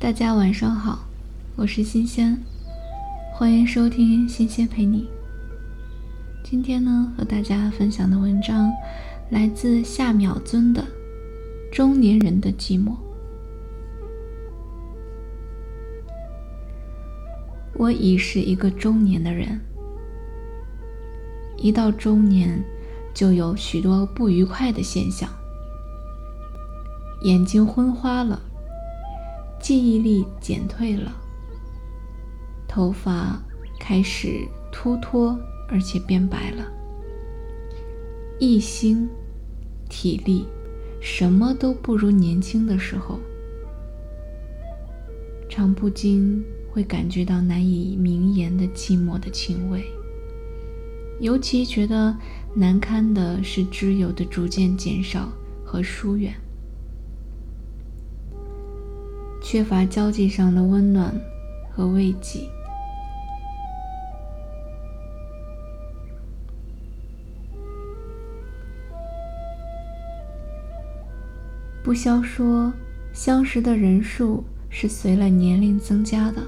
大家晚上好，我是新鲜，欢迎收听新鲜陪你。今天呢，和大家分享的文章来自夏淼尊的《中年人的寂寞》。我已是一个中年的人，一到中年，就有许多不愉快的现象，眼睛昏花了。记忆力减退了，头发开始秃脱，而且变白了。一心、体力，什么都不如年轻的时候，常不禁会感觉到难以名言的寂寞的情味。尤其觉得难堪的是挚友的逐渐减少和疏远。缺乏交际上的温暖和慰藉。不消说，相识的人数是随了年龄增加的。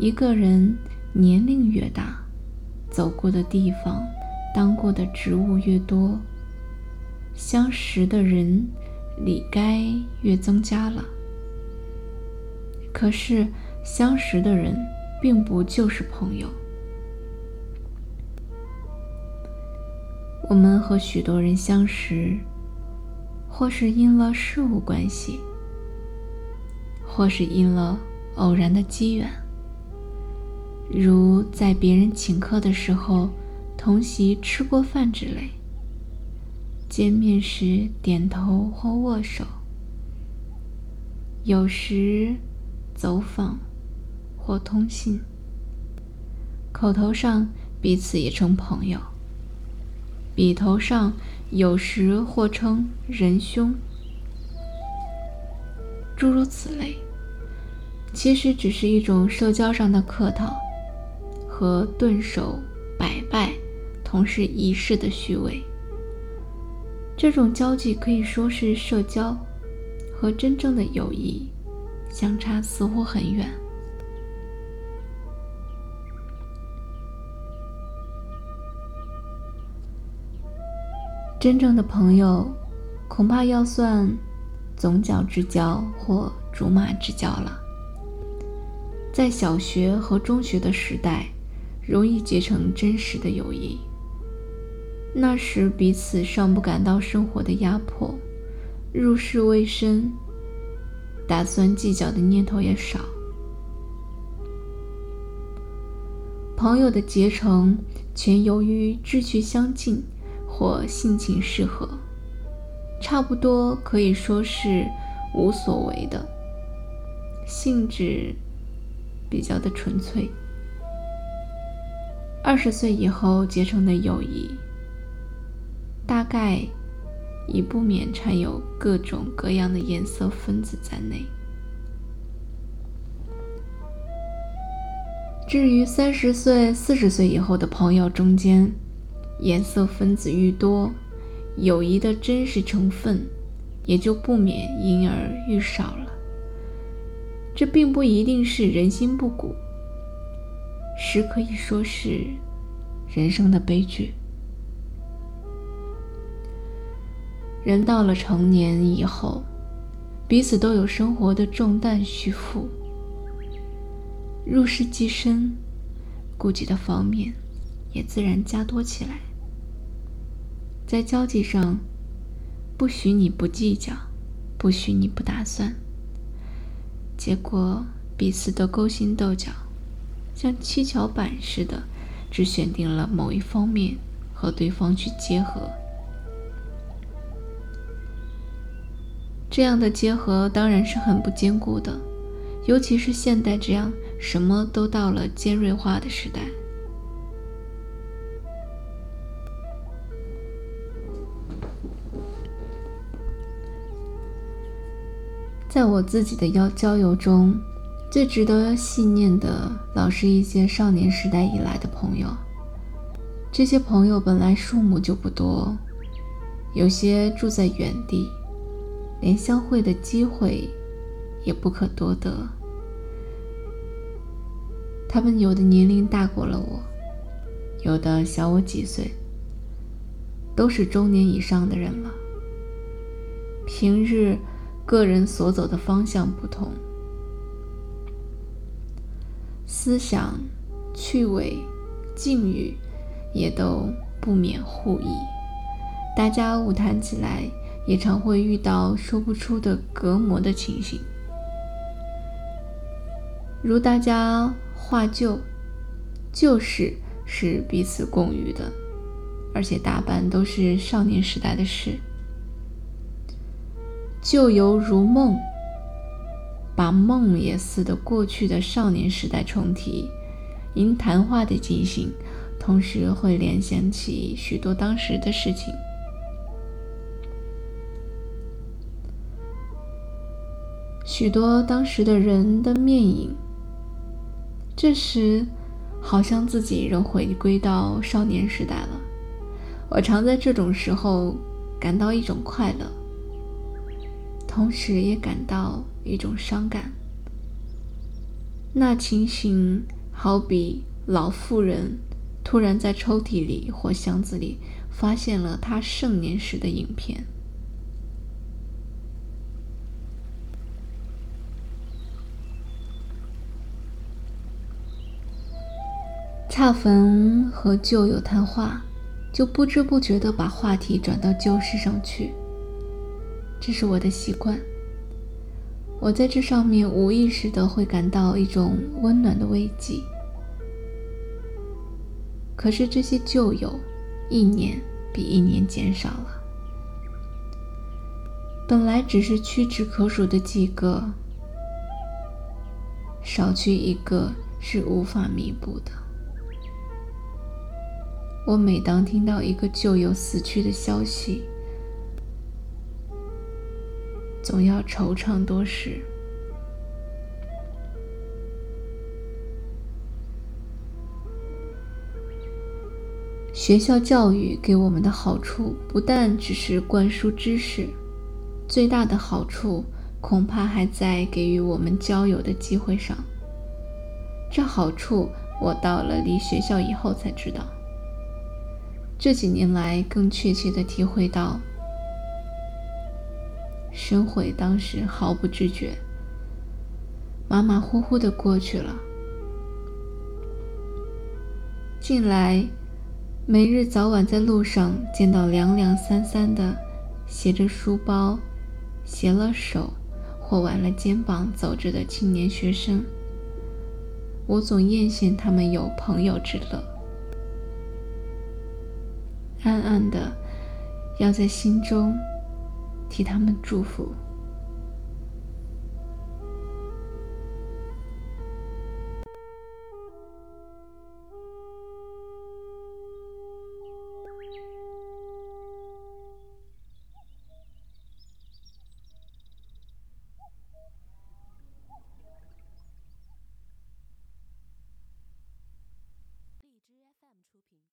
一个人年龄越大，走过的地方、当过的职务越多，相识的人。理该越增加了，可是相识的人并不就是朋友。我们和许多人相识，或是因了事物关系，或是因了偶然的机缘，如在别人请客的时候同席吃过饭之类。见面时点头或握手，有时走访或通信，口头上彼此也称朋友，笔头上有时或称仁兄，诸如此类，其实只是一种社交上的客套。和顿首摆拜同是仪式的虚伪。这种交际可以说是社交，和真正的友谊相差似乎很远。真正的朋友，恐怕要算总角之交或竹马之交了。在小学和中学的时代，容易结成真实的友谊。那时彼此尚不感到生活的压迫，入世未深，打算计较的念头也少。朋友的结成全由于志趣相近或性情适合，差不多可以说是无所谓的，性质比较的纯粹。二十岁以后结成的友谊。大概已不免掺有各种各样的颜色分子在内。至于三十岁、四十岁以后的朋友中间，颜色分子愈多，友谊的真实成分也就不免因而愈少了。这并不一定是人心不古，实可以说是人生的悲剧。人到了成年以后，彼此都有生活的重担需负，入世既深，顾及的方面也自然加多起来。在交际上，不许你不计较，不许你不打算。结果彼此都勾心斗角，像七巧板似的，只选定了某一方面和对方去结合。这样的结合当然是很不坚固的，尤其是现代这样什么都到了尖锐化的时代。在我自己的交交友中，最值得细念的，老是一些少年时代以来的朋友。这些朋友本来数目就不多，有些住在远地。连相会的机会也不可多得。他们有的年龄大过了我，有的小我几岁，都是中年以上的人了。平日个人所走的方向不同，思想、趣味、境遇也都不免互异。大家晤谈起来，也常会遇到说不出的隔膜的情形。如大家画旧，旧事是彼此共语的，而且大半都是少年时代的事。旧犹如梦，把梦也似的过去的少年时代重提，因谈话的进行，同时会联想起许多当时的事情。许多当时的人的面影，这时好像自己仍回归到少年时代了。我常在这种时候感到一种快乐，同时也感到一种伤感。那情形好比老妇人突然在抽屉里或箱子里发现了她盛年时的影片。恰逢和旧友谈话，就不知不觉地把话题转到旧事上去。这是我的习惯。我在这上面无意识地会感到一种温暖的慰藉。可是这些旧友，一年比一年减少了。本来只是屈指可数的几个，少去一个是无法弥补的。我每当听到一个旧友死去的消息，总要惆怅多时。学校教育给我们的好处，不但只是灌输知识，最大的好处恐怕还在给予我们交友的机会上。这好处，我到了离学校以后才知道。这几年来，更确切地体会到，生悔当时毫不知觉，马马虎虎地过去了。近来，每日早晚在路上见到两两三三的携着书包、携了手或挽了肩膀走着的青年学生，我总艳羡他们有朋友之乐。暗暗的，要在心中替他们祝福。